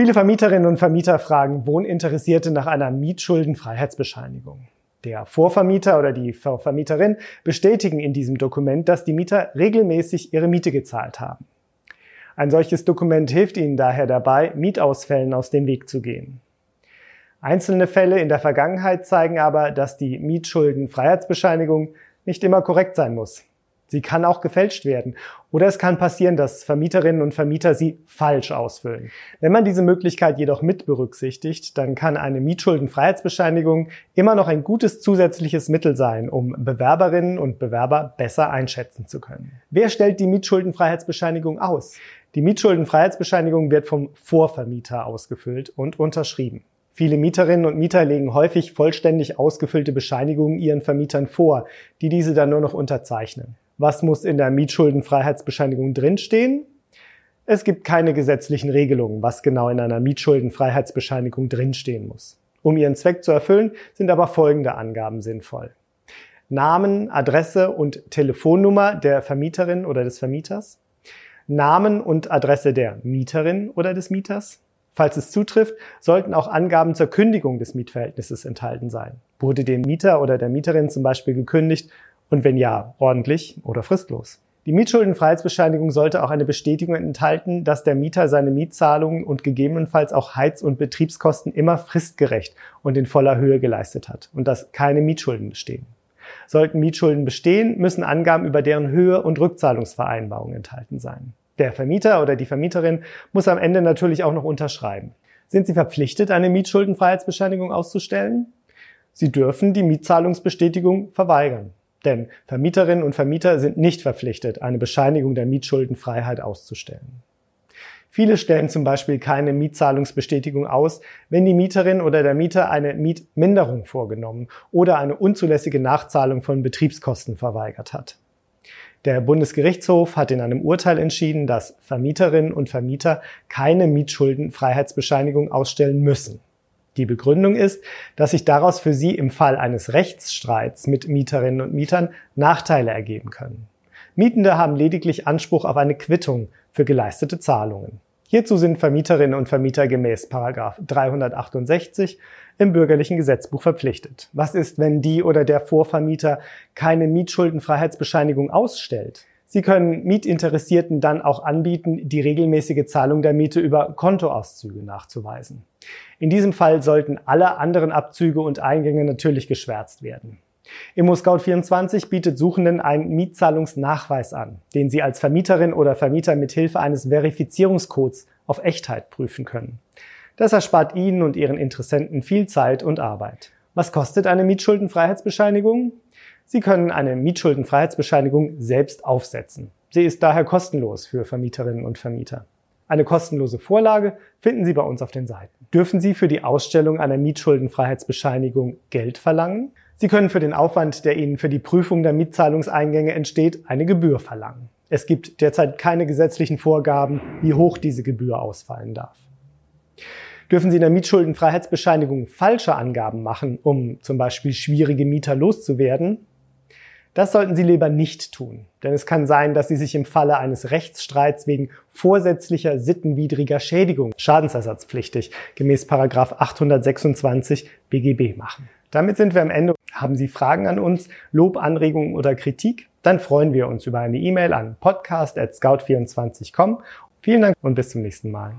Viele Vermieterinnen und Vermieter fragen Wohninteressierte nach einer Mietschuldenfreiheitsbescheinigung. Der Vorvermieter oder die Vermieterin bestätigen in diesem Dokument, dass die Mieter regelmäßig ihre Miete gezahlt haben. Ein solches Dokument hilft Ihnen daher dabei, Mietausfällen aus dem Weg zu gehen. Einzelne Fälle in der Vergangenheit zeigen aber, dass die Mietschuldenfreiheitsbescheinigung nicht immer korrekt sein muss. Sie kann auch gefälscht werden. Oder es kann passieren, dass Vermieterinnen und Vermieter sie falsch ausfüllen. Wenn man diese Möglichkeit jedoch mit berücksichtigt, dann kann eine Mietschuldenfreiheitsbescheinigung immer noch ein gutes zusätzliches Mittel sein, um Bewerberinnen und Bewerber besser einschätzen zu können. Wer stellt die Mietschuldenfreiheitsbescheinigung aus? Die Mietschuldenfreiheitsbescheinigung wird vom Vorvermieter ausgefüllt und unterschrieben. Viele Mieterinnen und Mieter legen häufig vollständig ausgefüllte Bescheinigungen ihren Vermietern vor, die diese dann nur noch unterzeichnen. Was muss in der Mietschuldenfreiheitsbescheinigung drinstehen? Es gibt keine gesetzlichen Regelungen, was genau in einer Mietschuldenfreiheitsbescheinigung drinstehen muss. Um ihren Zweck zu erfüllen, sind aber folgende Angaben sinnvoll. Namen, Adresse und Telefonnummer der Vermieterin oder des Vermieters. Namen und Adresse der Mieterin oder des Mieters. Falls es zutrifft, sollten auch Angaben zur Kündigung des Mietverhältnisses enthalten sein. Wurde dem Mieter oder der Mieterin zum Beispiel gekündigt und wenn ja, ordentlich oder fristlos. Die Mietschuldenfreiheitsbescheinigung sollte auch eine Bestätigung enthalten, dass der Mieter seine Mietzahlungen und gegebenenfalls auch Heiz- und Betriebskosten immer fristgerecht und in voller Höhe geleistet hat und dass keine Mietschulden bestehen. Sollten Mietschulden bestehen, müssen Angaben über deren Höhe und Rückzahlungsvereinbarung enthalten sein. Der Vermieter oder die Vermieterin muss am Ende natürlich auch noch unterschreiben. Sind Sie verpflichtet, eine Mietschuldenfreiheitsbescheinigung auszustellen? Sie dürfen die Mietzahlungsbestätigung verweigern. Denn Vermieterinnen und Vermieter sind nicht verpflichtet, eine Bescheinigung der Mietschuldenfreiheit auszustellen. Viele stellen zum Beispiel keine Mietzahlungsbestätigung aus, wenn die Mieterin oder der Mieter eine Mietminderung vorgenommen oder eine unzulässige Nachzahlung von Betriebskosten verweigert hat. Der Bundesgerichtshof hat in einem Urteil entschieden, dass Vermieterinnen und Vermieter keine Mietschuldenfreiheitsbescheinigung ausstellen müssen. Die Begründung ist, dass sich daraus für sie im Fall eines Rechtsstreits mit Mieterinnen und Mietern Nachteile ergeben können. Mietende haben lediglich Anspruch auf eine Quittung für geleistete Zahlungen. Hierzu sind Vermieterinnen und Vermieter gemäß 368 im bürgerlichen Gesetzbuch verpflichtet. Was ist, wenn die oder der Vorvermieter keine Mietschuldenfreiheitsbescheinigung ausstellt? Sie können Mietinteressierten dann auch anbieten, die regelmäßige Zahlung der Miete über Kontoauszüge nachzuweisen. In diesem Fall sollten alle anderen Abzüge und Eingänge natürlich geschwärzt werden. ImmoScout24 bietet Suchenden einen Mietzahlungsnachweis an, den sie als Vermieterin oder Vermieter mit Hilfe eines Verifizierungscodes auf Echtheit prüfen können. Das erspart Ihnen und Ihren Interessenten viel Zeit und Arbeit. Was kostet eine Mietschuldenfreiheitsbescheinigung? Sie können eine Mietschuldenfreiheitsbescheinigung selbst aufsetzen. Sie ist daher kostenlos für Vermieterinnen und Vermieter. Eine kostenlose Vorlage finden Sie bei uns auf den Seiten. Dürfen Sie für die Ausstellung einer Mietschuldenfreiheitsbescheinigung Geld verlangen? Sie können für den Aufwand, der Ihnen für die Prüfung der Mietzahlungseingänge entsteht, eine Gebühr verlangen. Es gibt derzeit keine gesetzlichen Vorgaben, wie hoch diese Gebühr ausfallen darf. Dürfen Sie in der Mietschuldenfreiheitsbescheinigung falsche Angaben machen, um zum Beispiel schwierige Mieter loszuwerden? Das sollten Sie lieber nicht tun, denn es kann sein, dass Sie sich im Falle eines Rechtsstreits wegen vorsätzlicher sittenwidriger Schädigung schadensersatzpflichtig gemäß 826 BGB machen. Damit sind wir am Ende. Haben Sie Fragen an uns, Lob, Anregungen oder Kritik? Dann freuen wir uns über eine E-Mail an podcast@scout24.com. Vielen Dank und bis zum nächsten Mal.